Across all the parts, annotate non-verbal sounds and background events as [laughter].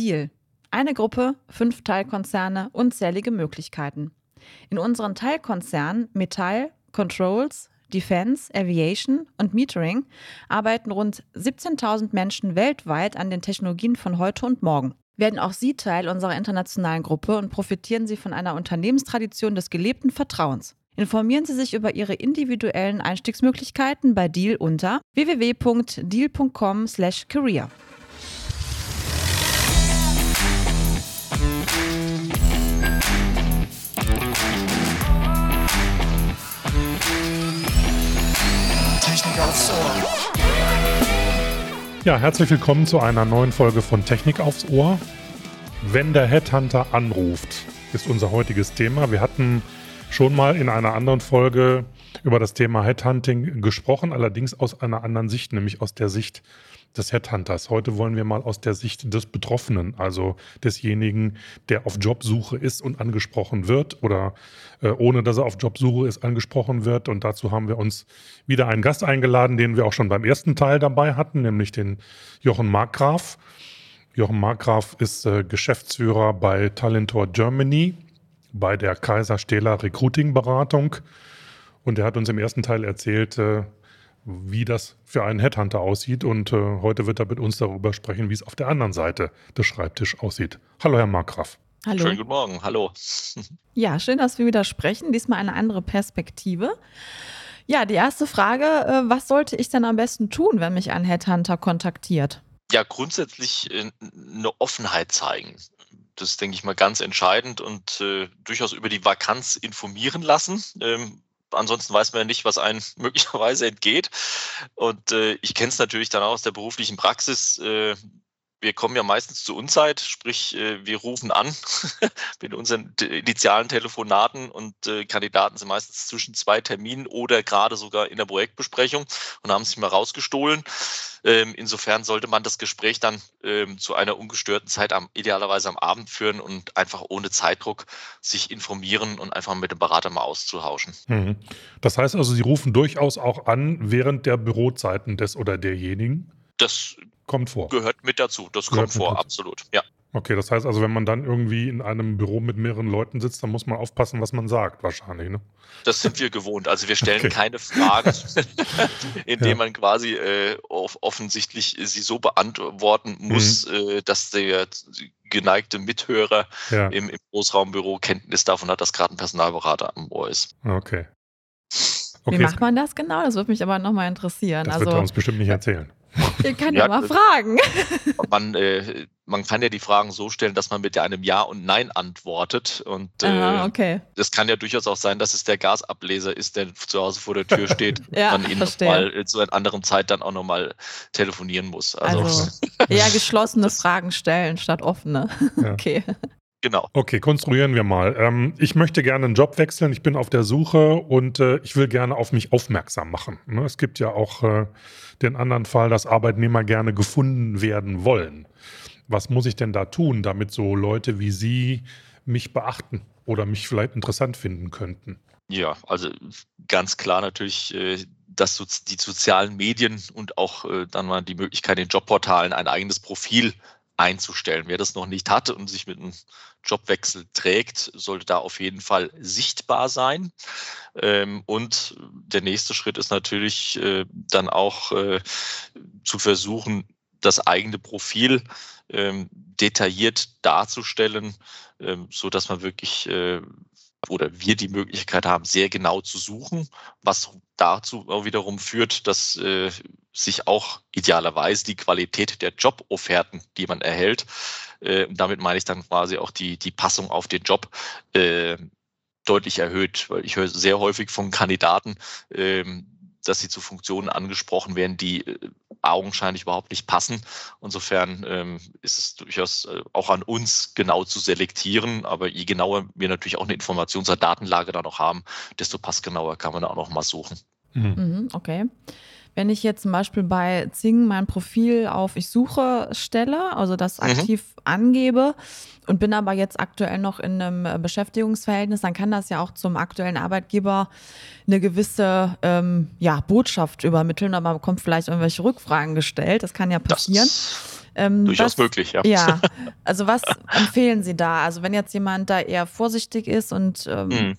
Deal. Eine Gruppe, fünf Teilkonzerne, unzählige Möglichkeiten. In unseren Teilkonzernen Metall, Controls, Defense, Aviation und Metering arbeiten rund 17.000 Menschen weltweit an den Technologien von heute und morgen. Werden auch Sie Teil unserer internationalen Gruppe und profitieren Sie von einer Unternehmenstradition des gelebten Vertrauens. Informieren Sie sich über Ihre individuellen Einstiegsmöglichkeiten bei Deal unter www.deal.com/career. aufs Ohr. Ja, herzlich willkommen zu einer neuen Folge von Technik aufs Ohr. Wenn der Headhunter anruft, ist unser heutiges Thema. Wir hatten schon mal in einer anderen Folge über das Thema Headhunting gesprochen, allerdings aus einer anderen Sicht, nämlich aus der Sicht des Headhunters. Heute wollen wir mal aus der Sicht des Betroffenen, also desjenigen, der auf Jobsuche ist und angesprochen wird oder äh, ohne dass er auf Jobsuche ist, angesprochen wird. Und dazu haben wir uns wieder einen Gast eingeladen, den wir auch schon beim ersten Teil dabei hatten, nämlich den Jochen Markgraf. Jochen Markgraf ist äh, Geschäftsführer bei Talentor Germany bei der Kaiser Stehler Recruiting Beratung. Und er hat uns im ersten Teil erzählt, äh, wie das für einen Headhunter aussieht. Und äh, heute wird er mit uns darüber sprechen, wie es auf der anderen Seite des Schreibtisches aussieht. Hallo, Herr Markgraf. Hallo. Schönen guten Morgen, hallo. [laughs] Ja, schön, dass wir wieder sprechen. Diesmal eine andere Perspektive. Ja, die erste Frage, äh, was sollte ich denn am besten tun, wenn mich ein Headhunter kontaktiert? Ja, grundsätzlich äh, eine Offenheit zeigen. Das ist, denke ich mal, ganz entscheidend und äh, durchaus über die Vakanz informieren lassen. Ähm, ansonsten weiß man ja nicht, was einem [laughs] möglicherweise entgeht. Und äh, ich kenne es natürlich dann auch aus der beruflichen Praxis. Äh, wir kommen ja meistens zur Unzeit, sprich, äh, wir rufen an [laughs] mit unseren initialen Telefonaten und äh, Kandidaten sind meistens zwischen zwei Terminen oder gerade sogar in der Projektbesprechung und haben sich mal rausgestohlen. Ähm, insofern sollte man das Gespräch dann ähm, zu einer ungestörten Zeit idealerweise am Abend führen und einfach ohne Zeitdruck sich informieren und einfach mit dem Berater mal auszutauschen. Mhm. Das heißt also, Sie rufen durchaus auch an während der Bürozeiten des oder derjenigen? Das kommt vor. Gehört mit dazu. Das gehört kommt vor, dazu. absolut. Ja. Okay, das heißt also, wenn man dann irgendwie in einem Büro mit mehreren Leuten sitzt, dann muss man aufpassen, was man sagt, wahrscheinlich. Ne? Das sind wir gewohnt. Also wir stellen [laughs] okay. keine Fragen, [laughs] indem ja. man quasi äh, offensichtlich sie so beantworten muss, mhm. äh, dass der geneigte Mithörer ja. im, im Großraumbüro Kenntnis davon hat, dass gerade ein Personalberater am Ohr ist. Okay. okay. Wie macht man das genau? Das würde mich aber nochmal interessieren. Das also, wird er uns bestimmt nicht erzählen. Ihr könnt ja, ja mal fragen. [laughs] Man, äh, man kann ja die Fragen so stellen, dass man mit einem Ja und Nein antwortet. Und äh, Aha, okay. das kann ja durchaus auch sein, dass es der Gasableser ist, der zu Hause vor der Tür [laughs] steht ja, man ihn mal zu einer anderen Zeit dann auch nochmal telefonieren muss. Also, also [laughs] eher geschlossene Fragen stellen statt offene. Ja. Okay. Genau. Okay, konstruieren wir mal. Ähm, ich möchte gerne einen Job wechseln. Ich bin auf der Suche und äh, ich will gerne auf mich aufmerksam machen. Ne? Es gibt ja auch äh, den anderen Fall, dass Arbeitnehmer gerne gefunden werden wollen. Was muss ich denn da tun, damit so Leute wie Sie mich beachten oder mich vielleicht interessant finden könnten? Ja, also ganz klar natürlich, äh, dass die sozialen Medien und auch äh, dann mal die Möglichkeit, in Jobportalen ein eigenes Profil einzustellen. Wer das noch nicht hat und sich mit einem Jobwechsel trägt, sollte da auf jeden Fall sichtbar sein. Ähm, und der nächste Schritt ist natürlich äh, dann auch äh, zu versuchen, das eigene Profil ähm, detailliert darzustellen, ähm, so dass man wirklich äh, oder wir die Möglichkeit haben, sehr genau zu suchen, was dazu wiederum führt, dass äh, sich auch idealerweise die Qualität der Jobofferten, die man erhält, äh, damit meine ich dann quasi auch die, die Passung auf den Job, äh, deutlich erhöht. Weil ich höre sehr häufig von Kandidaten, ähm, dass sie zu Funktionen angesprochen werden, die äh, augenscheinlich überhaupt nicht passen. Insofern ähm, ist es durchaus äh, auch an uns genau zu selektieren. Aber je genauer wir natürlich auch eine Informations- oder Datenlage da noch haben, desto passgenauer kann man da auch noch mal suchen. Mhm. mhm okay. Wenn ich jetzt zum Beispiel bei Zing mein Profil auf Ich suche stelle, also das mhm. aktiv mhm. angebe und bin aber jetzt aktuell noch in einem äh, Beschäftigungsverhältnis, dann kann das ja auch zum aktuellen Arbeitgeber eine gewisse ähm, ja, Botschaft übermitteln, aber man bekommt vielleicht irgendwelche Rückfragen gestellt. Das kann ja passieren. Ähm, Durchaus was, möglich, ja. Ja, [laughs] also was empfehlen Sie da? Also wenn jetzt jemand da eher vorsichtig ist und ähm, Mhm.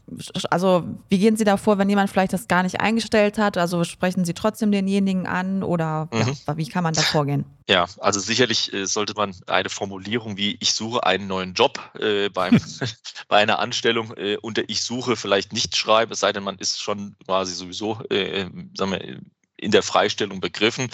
also wie gehen Sie da vor, wenn jemand vielleicht das gar nicht eingestellt hat? Also sprechen Sie trotzdem denjenigen an oder Mhm. ja, wie kann man da vorgehen? Ja, also sicherlich äh, sollte man eine Formulierung wie ich suche einen neuen Job äh, beim, [laughs] [laughs] bei einer Anstellung äh, unter ich suche vielleicht nicht schreiben, es sei denn, man ist schon quasi sowieso äh, sagen wir, in der Freistellung begriffen.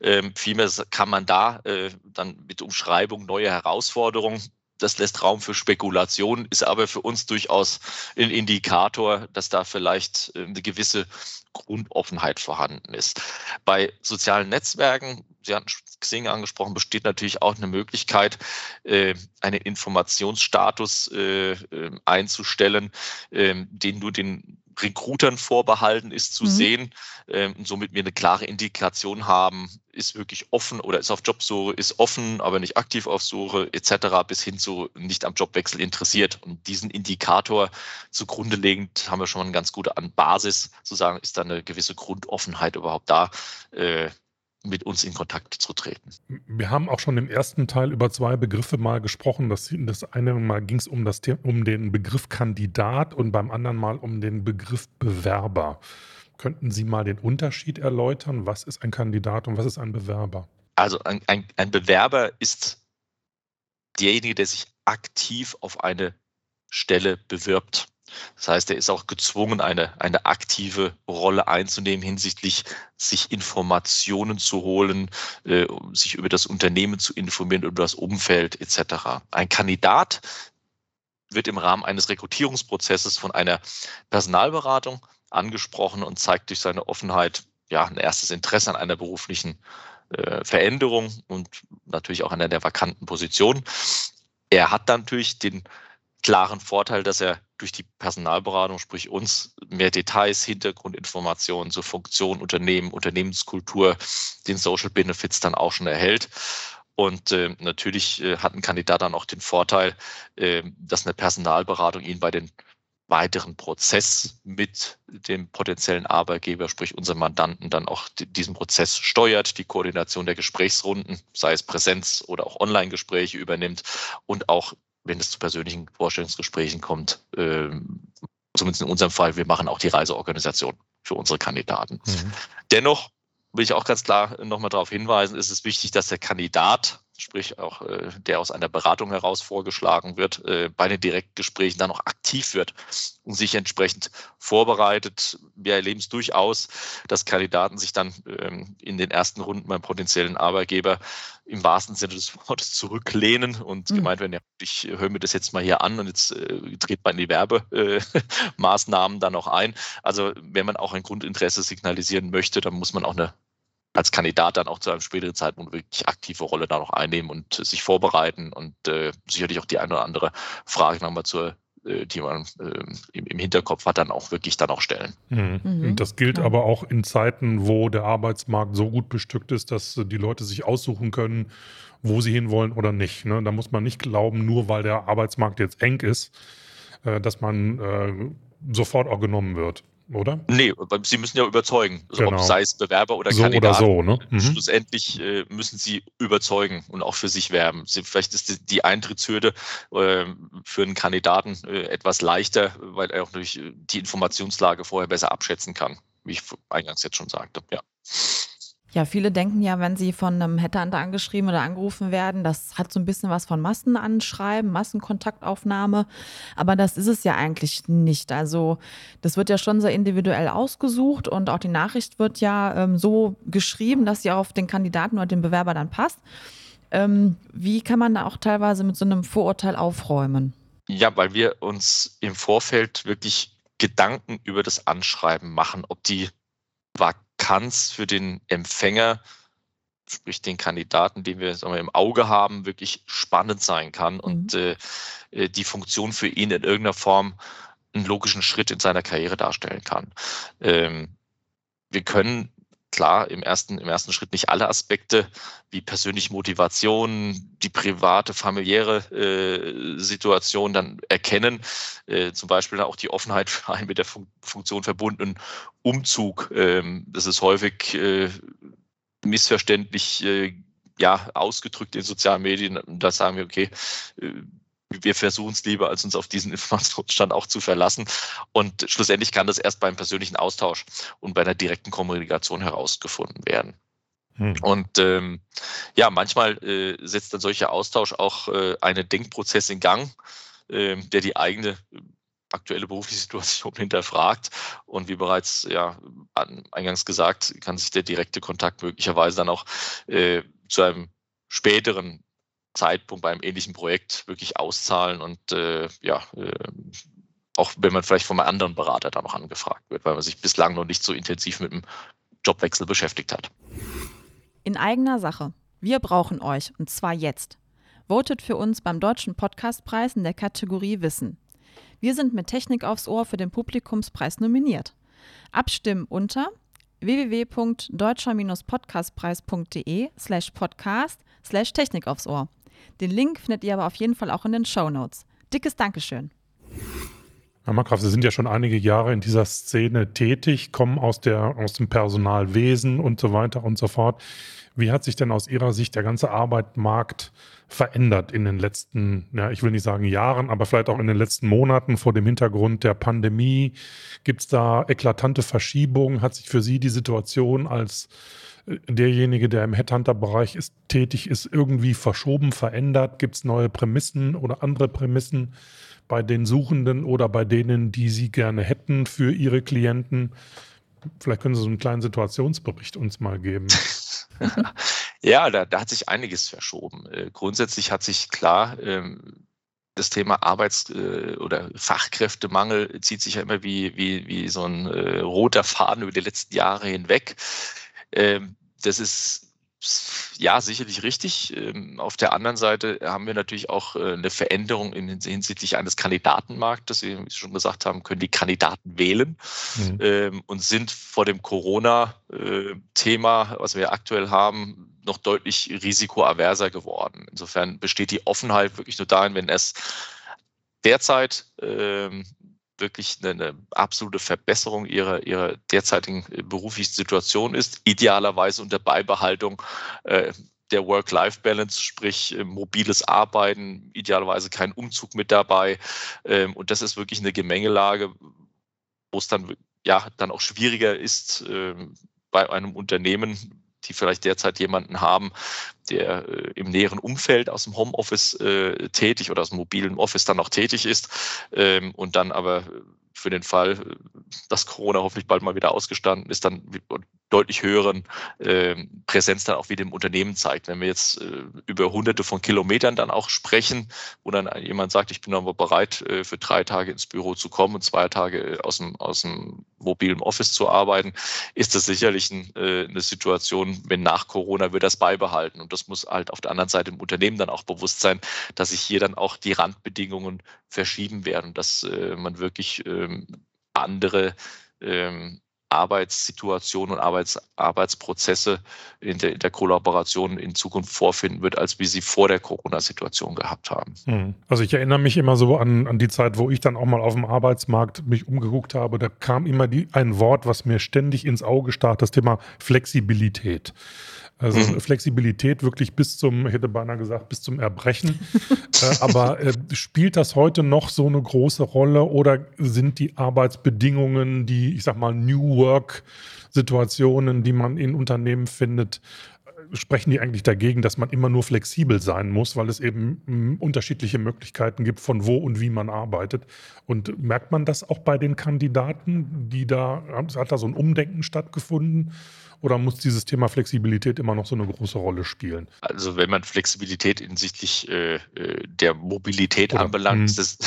Ähm, vielmehr kann man da äh, dann mit Umschreibung neue Herausforderungen das lässt Raum für Spekulation, ist aber für uns durchaus ein Indikator, dass da vielleicht äh, eine gewisse Grundoffenheit vorhanden ist. Bei sozialen Netzwerken, Sie hatten Xing angesprochen, besteht natürlich auch eine Möglichkeit, äh, einen Informationsstatus äh, äh, einzustellen, ähm, den nur den Recruitern vorbehalten ist zu Mhm. sehen ähm, und somit wir eine klare Indikation haben, ist wirklich offen oder ist auf Jobsuche, ist offen, aber nicht aktiv auf Suche etc. bis hin zu nicht am Jobwechsel interessiert. Und diesen Indikator zugrunde legend haben wir schon mal eine ganz gute An- Basis zu sagen, ist da eine gewisse Grundoffenheit überhaupt da, äh, mit uns in Kontakt zu treten. Wir haben auch schon im ersten Teil über zwei Begriffe mal gesprochen. Das, das eine Mal ging es um, das um den Begriff Kandidat und beim anderen Mal um den Begriff Bewerber. Könnten Sie mal den Unterschied erläutern? Was ist ein Kandidat und was ist ein Bewerber? Also ein, ein, ein Bewerber ist derjenige, der sich aktiv auf eine Stelle bewirbt. Das heißt, er ist auch gezwungen, eine, eine aktive Rolle einzunehmen hinsichtlich sich Informationen zu holen, äh, sich über das Unternehmen zu informieren, über das Umfeld etc. Ein Kandidat wird im Rahmen eines Rekrutierungsprozesses von einer Personalberatung angesprochen und zeigt durch seine Offenheit ja ein erstes Interesse an einer beruflichen äh, Veränderung und natürlich auch an der vakanten Position. Er hat dann natürlich den klaren Vorteil, dass er durch die Personalberatung, sprich uns, mehr Details, Hintergrundinformationen zur Funktion, Unternehmen, Unternehmenskultur, den Social Benefits dann auch schon erhält. Und äh, natürlich äh, hat ein Kandidat dann auch den Vorteil, äh, dass eine Personalberatung ihn bei den weiteren Prozess mit dem potenziellen Arbeitgeber, sprich unserem Mandanten, dann auch di- diesen Prozess steuert, die Koordination der Gesprächsrunden, sei es Präsenz oder auch Online-Gespräche übernimmt und auch, wenn es zu persönlichen Vorstellungsgesprächen kommt, ähm, zumindest in unserem Fall, wir machen auch die Reiseorganisation für unsere Kandidaten. Dennoch will ich auch ganz klar nochmal darauf hinweisen, ist es wichtig, dass der Kandidat, sprich auch äh, der aus einer Beratung heraus vorgeschlagen wird, äh, bei den Direktgesprächen dann auch aktiv wird und sich entsprechend vorbereitet. Wir erleben es durchaus, dass Kandidaten sich dann ähm, in den ersten Runden beim potenziellen Arbeitgeber im wahrsten Sinne des Wortes zurücklehnen und Mhm. gemeint werden, ja, ich höre mir das jetzt mal hier an und jetzt äh, dreht man die Werbemaßnahmen [laughs] dann auch ein. Also wenn man auch ein Grundinteresse signalisieren möchte, dann muss man auch eine als Kandidat dann auch zu einem späteren Zeitpunkt wirklich aktive Rolle da noch einnehmen und sich vorbereiten und äh, sicherlich auch die eine oder andere Frage nochmal zur äh, die man äh, im, Hinterkopf hat, dann auch wirklich dann auch stellen. Mhm. Mhm. Das gilt Ja. aber auch in Zeiten, wo der Arbeitsmarkt so gut bestückt ist, dass die Leute sich aussuchen können, wo sie hinwollen oder nicht. Ne? Da muss man nicht glauben, nur weil der Arbeitsmarkt jetzt eng ist, äh, dass man äh, sofort auch genommen wird, oder? Nee, Sie müssen ja überzeugen, also Genau. ob sei es Bewerber oder so oder Kandidat. so, ne? Mhm. Schlussendlich äh, müssen sie überzeugen und auch für sich werben. Sie, vielleicht ist die, die Eintrittshürde äh, für einen Kandidaten äh, etwas leichter, weil er auch durch äh, die Informationslage vorher besser abschätzen kann, wie ich eingangs jetzt schon sagte. Ja. Ja, viele denken ja, wenn sie von einem Headhunter angeschrieben oder angerufen werden, das hat so ein bisschen was von Massenanschreiben, Massenkontaktaufnahme. Aber das ist es ja eigentlich nicht. Also das wird ja schon sehr individuell ausgesucht und auch die Nachricht wird ja ähm, so geschrieben, dass sie auf den Kandidaten oder den Bewerber dann passt. Ähm, wie kann man da auch teilweise mit so einem Vorurteil aufräumen? ja, weil wir uns im Vorfeld wirklich Gedanken über das Anschreiben machen, ob die Vakanz für den Empfänger, sprich den Kandidaten, den wir, wir im Auge haben, wirklich spannend sein kann und äh, äh, die Funktion für ihn in irgendeiner Form einen logischen Schritt in seiner Karriere darstellen kann. Ähm, wir können klar im ersten, im ersten Schritt nicht alle Aspekte wie persönliche Motivation, die private, familiäre äh, Situation dann erkennen. Äh, zum Beispiel auch die Offenheit für einen mit der Fun Funktion verbundenen Umzug. Ähm, das ist häufig äh, missverständlich äh, ja, ausgedrückt in sozialen Medien. Da sagen wir, okay, äh, wir versuchen es lieber, als uns auf diesen Informationsstand auch zu verlassen. Und schlussendlich kann das erst beim persönlichen Austausch und bei einer direkten Kommunikation herausgefunden werden. Hm. Und ähm, ja, manchmal äh, setzt dann solcher Austausch auch äh, einen Denkprozess in Gang, äh, der die eigene äh, aktuelle berufliche Situation [laughs] hinterfragt. Und wie bereits ja eingangs gesagt, kann sich der direkte Kontakt möglicherweise dann auch äh, zu einem späteren Zeitpunkt bei einem ähnlichen Projekt wirklich auszahlen und äh, ja, äh, auch wenn man vielleicht von einem anderen Berater da noch angefragt wird, weil man sich bislang noch nicht so intensiv mit dem Jobwechsel beschäftigt hat. In eigener Sache. Wir brauchen euch und zwar jetzt. Votet für uns beim Deutschen Podcastpreis in der Kategorie Wissen. Wir sind mit Technik aufs Ohr für den Publikumspreis nominiert. Abstimmen unter www.deutscher-podcastpreis.de slash podcast slash Technik aufs Ohr. Den Link findet ihr aber auf jeden Fall auch in den Show Notes. Dickes Dankeschön. Herr Markgraf, Sie sind ja schon einige Jahre in dieser Szene tätig, kommen aus, der, aus dem Personalwesen und so weiter und so fort. Wie hat sich denn aus Ihrer Sicht der ganze Arbeitsmarkt verändert in den letzten, ja, ich will nicht sagen Jahren, aber vielleicht auch in den letzten Monaten vor dem Hintergrund der Pandemie? Gibt es da eklatante Verschiebungen? Hat sich für Sie die Situation als derjenige, der im Headhunter-Bereich ist, tätig ist, irgendwie verschoben, verändert? Gibt es neue Prämissen oder andere Prämissen bei den Suchenden oder bei denen, die Sie gerne hätten für Ihre Klienten? Vielleicht können Sie so einen kleinen Situationsbericht uns mal geben. [laughs] ja, da, da, hat sich einiges verschoben. Äh, grundsätzlich hat sich klar ähm, das Thema Arbeits- äh, oder Fachkräftemangel zieht sich ja immer wie, wie, wie so ein äh, roter Faden über die letzten Jahre hinweg. Ähm, das ist ja sicherlich richtig. Ähm, auf der anderen Seite haben wir natürlich auch äh, eine Veränderung hinsichtlich eines Kandidatenmarktes. Wie Sie schon gesagt haben, können die Kandidaten wählen mhm. Ähm, und sind vor dem Corona-Thema, was wir aktuell haben, noch deutlich risikoaverser geworden. Insofern besteht die Offenheit wirklich nur darin, wenn es derzeit wirklich eine, eine, absolute Verbesserung ihrer, ihrer derzeitigen äh, beruflichen Situation ist, idealerweise unter Beibehaltung äh, der Work-Life-Balance, sprich äh, mobiles Arbeiten, idealerweise kein Umzug mit dabei. Ähm, und das ist wirklich eine Gemengelage, wo es dann ja dann auch schwieriger ist, äh, bei einem Unternehmen die vielleicht derzeit jemanden haben, der äh, im näheren Umfeld aus dem Homeoffice äh, tätig oder aus dem mobilen Office dann noch tätig ist ähm, und dann aber für den Fall, dass Corona hoffentlich bald mal wieder ausgestanden ist, dann deutlich höheren äh, Präsenz dann auch wieder im Unternehmen zeigt. Wenn wir jetzt äh, über hunderte von Kilometern dann auch sprechen, wo dann jemand sagt, ich bin aber bereit, äh, für drei Tage ins Büro zu kommen und zwei Tage äh, aus dem, aus dem mobilen Office zu arbeiten, ist das sicherlich ein, äh, eine Situation, wenn nach Corona wird das beibehalten. Und das muss halt auf der anderen Seite im Unternehmen dann auch bewusst sein, dass sich hier dann auch die Randbedingungen verschieben werden, dass äh, man wirklich ähm, andere ähm, Arbeitssituationen und Arbeits, Arbeitsprozesse in der, in der, Kollaboration in Zukunft vorfinden wird, als wir sie vor der Corona-Situation gehabt haben. Hm. Also ich erinnere mich immer so an, an die Zeit, wo ich dann auch mal auf dem Arbeitsmarkt mich umgeguckt habe. Da kam immer die, ein Wort, was mir ständig ins Auge stach, das Thema Flexibilität. Also mhm. Flexibilität wirklich bis zum, ich hätte beinahe gesagt, bis zum Erbrechen. [laughs] äh, aber äh, spielt das heute noch so eine große Rolle oder sind die Arbeitsbedingungen, die, ich sag mal, New Work Situationen, die man in Unternehmen findet, äh, sprechen die eigentlich dagegen, dass man immer nur flexibel sein muss, weil es eben mh, hm, unterschiedliche Möglichkeiten gibt, von wo und wie man arbeitet. Und merkt man das auch bei den Kandidaten, die da, hat da so ein Umdenken stattgefunden? Oder muss dieses Thema Flexibilität immer noch so eine große Rolle spielen? Also wenn man Flexibilität hinsichtlich äh, äh der Mobilität Oder, anbelangt, hm. [laughs] ist das,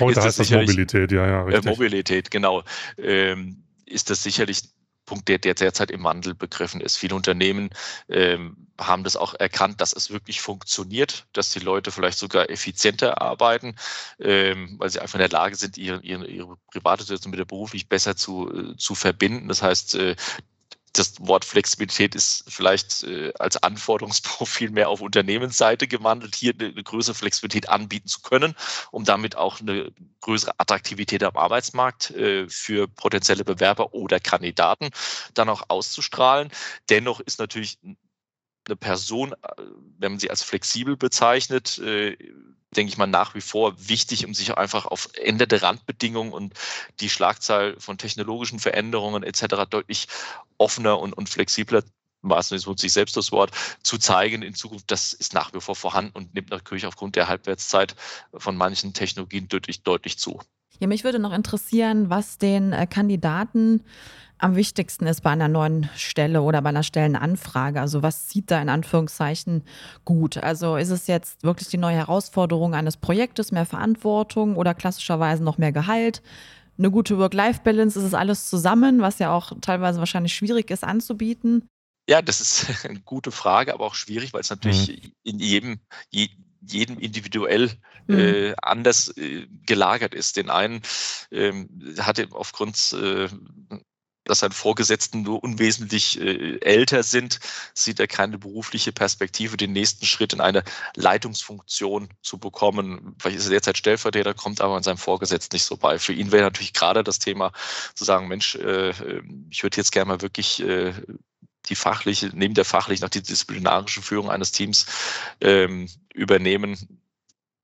Heute ist heißt das Mobilität, ja, ja, äh, richtig. Äh, Mobilität, genau. Ähm, ist das sicherlich Punkt, der, der derzeit im Wandel begriffen ist. Viele Unternehmen ähm, haben das auch erkannt, dass es wirklich funktioniert, dass die Leute vielleicht sogar effizienter arbeiten, ähm, weil sie einfach in der Lage sind, ihre, ihre, ihre private Situation mit der beruflich besser zu, äh, zu verbinden. Das heißt, äh, das Wort Flexibilität ist vielleicht äh, als Anforderungsprofil mehr auf Unternehmensseite gewandelt, hier eine, eine, größere Flexibilität anbieten zu können, um damit auch eine größere Attraktivität am Arbeitsmarkt äh, für potenzielle Bewerber oder Kandidaten dann auch auszustrahlen. Dennoch ist natürlich eine Person, äh, wenn man sie als flexibel bezeichnet, äh, denke ich mal, nach wie vor wichtig, um sich einfach auf änderte Randbedingungen und die Schlagzahl von technologischen Veränderungen etc. deutlich offener und, und flexibler was nutze ich selbst das Wort, zu zeigen in Zukunft, das ist nach wie vor vorhanden und nimmt natürlich aufgrund der Halbwertszeit von manchen Technologien deutlich, deutlich zu. Ja, mich würde noch interessieren, was den äh, Kandidaten am wichtigsten ist bei einer neuen Stelle oder bei einer Stellenanfrage? Also was zieht da in Anführungszeichen gut? Also ist es jetzt wirklich die neue Herausforderung eines Projektes, mehr Verantwortung oder klassischerweise noch mehr Gehalt? Eine gute Work-Life-Balance, ist es alles zusammen, was ja auch teilweise wahrscheinlich schwierig ist anzubieten? Ja, das ist [laughs] eine gute Frage, aber auch schwierig, weil es natürlich mhm. in jedem, je, jedem individuell mhm. äh, anders äh, gelagert ist. Den einen ähm, hatte aufgrund äh, dass seine Vorgesetzten nur unwesentlich äh, älter sind, sieht er keine berufliche Perspektive, den nächsten Schritt in eine Leitungsfunktion zu bekommen. Vielleicht ist er derzeit Stellvertreter, kommt aber an seinem Vorgesetzten nicht so bei. Für ihn wäre natürlich gerade das Thema zu sagen, Mensch, äh, ich würde jetzt gerne mal wirklich äh, die fachliche, neben der fachlichen auch die disziplinarische Führung eines Teams ähm, übernehmen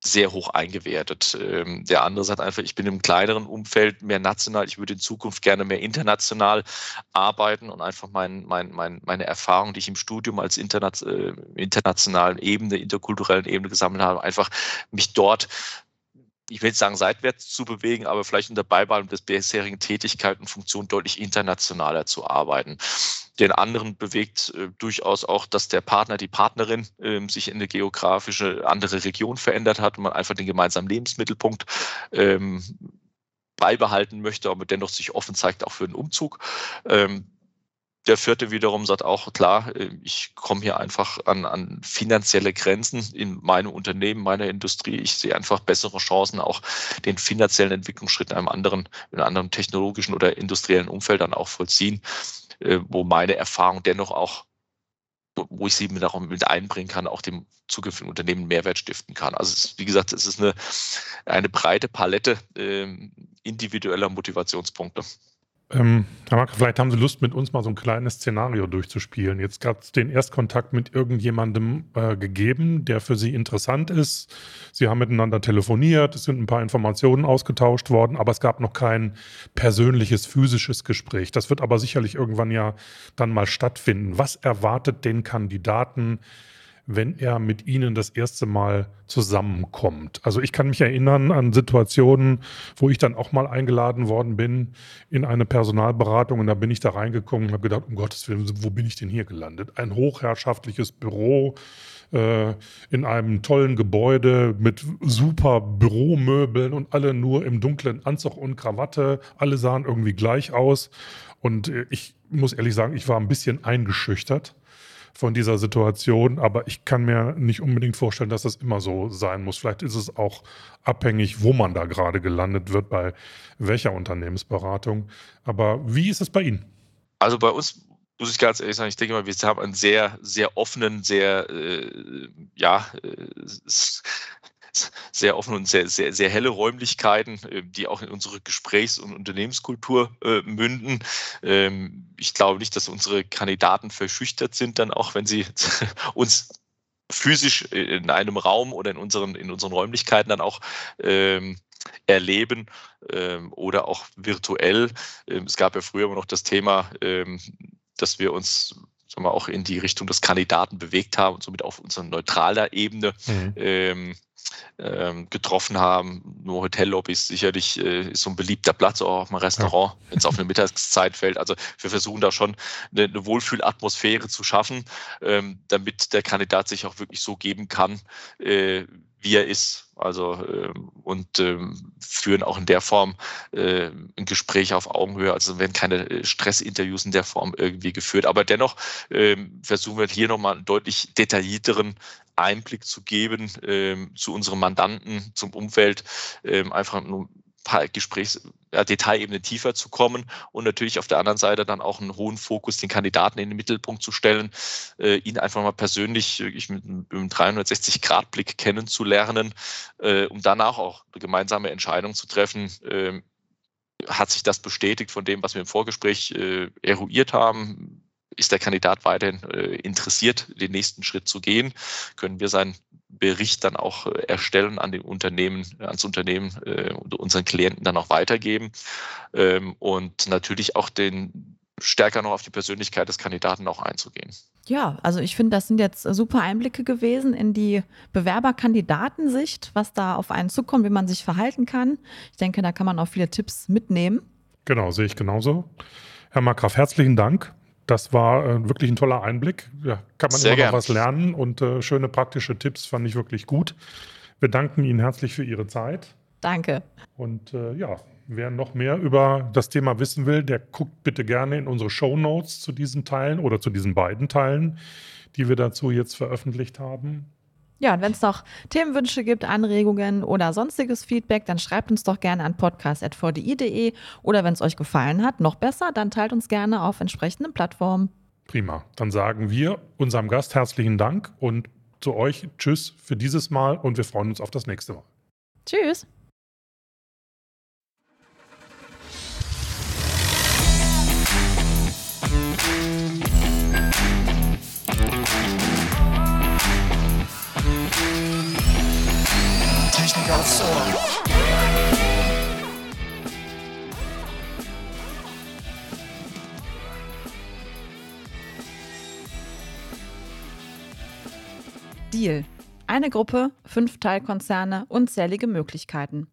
sehr hoch eingewertet. Ähm, der andere sagt einfach, ich bin im kleineren Umfeld mehr national, ich würde in Zukunft gerne mehr international arbeiten und einfach mein, mein, mein, meine Erfahrung, die ich im Studium als interna äh, internationalen Ebene, interkulturellen Ebene gesammelt habe, einfach mich dort ich will jetzt sagen, seitwärts zu bewegen, aber vielleicht unter Beibehaltung des bisherigen Tätigkeiten und Funktionen deutlich internationaler zu arbeiten. Den anderen bewegt äh, durchaus auch, dass der Partner, die Partnerin äh, sich in eine geografische andere Region verändert hat und man einfach den gemeinsamen Lebensmittelpunkt ähm, beibehalten möchte, aber dennoch sich offen zeigt auch für den Umzug. Ähm, der vierte wiederum sagt auch, klar, äh, ich komme hier einfach an, an finanzielle Grenzen in meinem Unternehmen, meiner Industrie. Ich sehe einfach bessere Chancen, auch den finanziellen Entwicklungsschritt in einem anderen, in einem anderen technologischen oder industriellen Umfeld dann auch vollziehen, äh, wo meine Erfahrung dennoch auch, wo ich sie mit, auch mit einbringen kann, auch dem zukünftigen Unternehmen Mehrwert stiften kann. Also ist, wie gesagt, es ist eine, eine breite Palette äh, individueller Motivationspunkte. Ähm, Marke, vielleicht haben Sie Lust, mit uns mal so ein kleines Szenario durchzuspielen. Jetzt gab es den Erstkontakt mit irgendjemandem äh, gegeben, der für Sie interessant ist. Sie haben miteinander telefoniert, es sind ein paar Informationen ausgetauscht worden, aber es gab noch kein persönliches, physisches Gespräch. Das wird aber sicherlich irgendwann ja dann mal stattfinden. Was erwartet den Kandidaten wenn er mit ihnen das erste Mal zusammenkommt. Also ich kann mich erinnern an Situationen, wo ich dann auch mal eingeladen worden bin in eine Personalberatung und da bin ich da reingekommen und habe gedacht, um Gottes Willen, wo bin ich denn hier gelandet? Ein hochherrschaftliches Büro äh, in einem tollen Gebäude mit super Büromöbeln und alle nur im dunklen Anzug und Krawatte. Alle sahen irgendwie gleich aus und äh, ich muss ehrlich sagen, ich war ein bisschen eingeschüchtert von dieser Situation, aber ich kann mir nicht unbedingt vorstellen, dass das immer so sein muss. Vielleicht ist es auch abhängig, wo man da gerade gelandet wird, bei welcher Unternehmensberatung. Aber wie ist es bei Ihnen? Also bei uns muss ich ganz ehrlich sagen, ich denke mal, wir haben einen sehr, sehr offenen, sehr, äh, ja, äh, sehr offen und sehr, sehr, sehr helle Räumlichkeiten, äh, die auch in unsere Gesprächs- und Unternehmenskultur äh, münden. Ähm, ich glaube nicht, dass unsere Kandidaten verschüchtert sind, dann auch, wenn sie [laughs] uns physisch in einem Raum oder in unseren, in unseren Räumlichkeiten dann auch ähm, erleben ähm, oder auch virtuell. Ähm, es gab ja früher immer noch das Thema, ähm, dass wir uns sagen wir, auch in die Richtung des Kandidaten bewegt haben und somit auf unserer neutraler Ebene mhm. Ähm, getroffen haben. Nur Hotellobbys sicherlich äh, ist so ein beliebter Platz, auch auf dem Restaurant, ja. wenn es auf eine Mittagszeit fällt. Also wir versuchen da schon eine, eine Wohlfühlatmosphäre zu schaffen, ähm, damit der Kandidat sich auch wirklich so geben kann, äh, wie er ist. Also ähm, und ähm, führen auch in der Form äh, ein Gespräch auf Augenhöhe. Also werden keine Stressinterviews in der Form irgendwie geführt. Aber dennoch ähm, versuchen wir hier nochmal einen deutlich detaillierteren Einblick zu geben ähm, zu unseren Mandanten, zum Umfeld, ähm, einfach nur paar Gesprächs, ja, Detailebene tiefer zu kommen und natürlich auf der anderen Seite dann auch einen hohen Fokus, den Kandidaten in den Mittelpunkt zu stellen, äh, ihn einfach mal persönlich wirklich mit einem 360-Grad-Blick kennenzulernen, äh, um danach auch eine gemeinsame Entscheidung zu treffen. Äh, hat sich das bestätigt von dem, was wir im Vorgespräch äh, eruiert haben? Ist der Kandidat weiterhin äh, interessiert, den nächsten Schritt zu gehen, können wir seinen Bericht dann auch äh, erstellen an den Unternehmen, ans Unternehmen äh, und unseren Klienten dann auch weitergeben ähm, und natürlich auch den stärker noch auf die Persönlichkeit des Kandidaten auch einzugehen. Ja, also ich finde, das sind jetzt super Einblicke gewesen in die Bewerberkandidatensicht, was da auf einen zukommt, wie man sich verhalten kann. Ich denke, da kann man auch viele Tipps mitnehmen. Genau, sehe ich genauso. Herr Markgraf, herzlichen Dank. Das war äh, wirklich ein toller Einblick. Ja, kann man Sehr immer noch gern. was lernen und äh, schöne praktische Tipps fand ich wirklich gut. Wir danken Ihnen herzlich für Ihre Zeit. Danke. Und äh, ja, wer noch mehr über das Thema wissen will, der guckt bitte gerne in unsere Show Notes zu diesen Teilen oder zu diesen beiden Teilen, die wir dazu jetzt veröffentlicht haben. Ja, und wenn es noch Themenwünsche gibt, Anregungen oder sonstiges Feedback, dann schreibt uns doch gerne an podcast.vdi.de oder wenn es euch gefallen hat, noch besser, dann teilt uns gerne auf entsprechenden Plattformen. Prima. Dann sagen wir unserem Gast herzlichen Dank und zu euch Tschüss für dieses Mal und wir freuen uns auf das nächste Mal. Tschüss. Deal. Eine Gruppe, fünf Teilkonzerne, unzählige Möglichkeiten.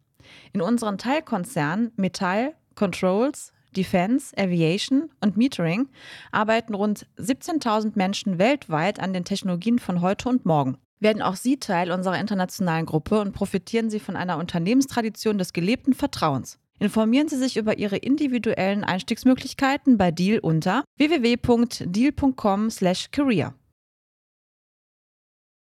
In unseren Teilkonzernen Metall, Controls, Defense, Aviation und Metering arbeiten rund 17.000 Menschen weltweit an den Technologien von heute und morgen. Werden auch Sie Teil unserer internationalen Gruppe und profitieren Sie von einer Unternehmenstradition des gelebten Vertrauens. Informieren Sie sich über Ihre individuellen Einstiegsmöglichkeiten bei Deal unter www.deal.com/career.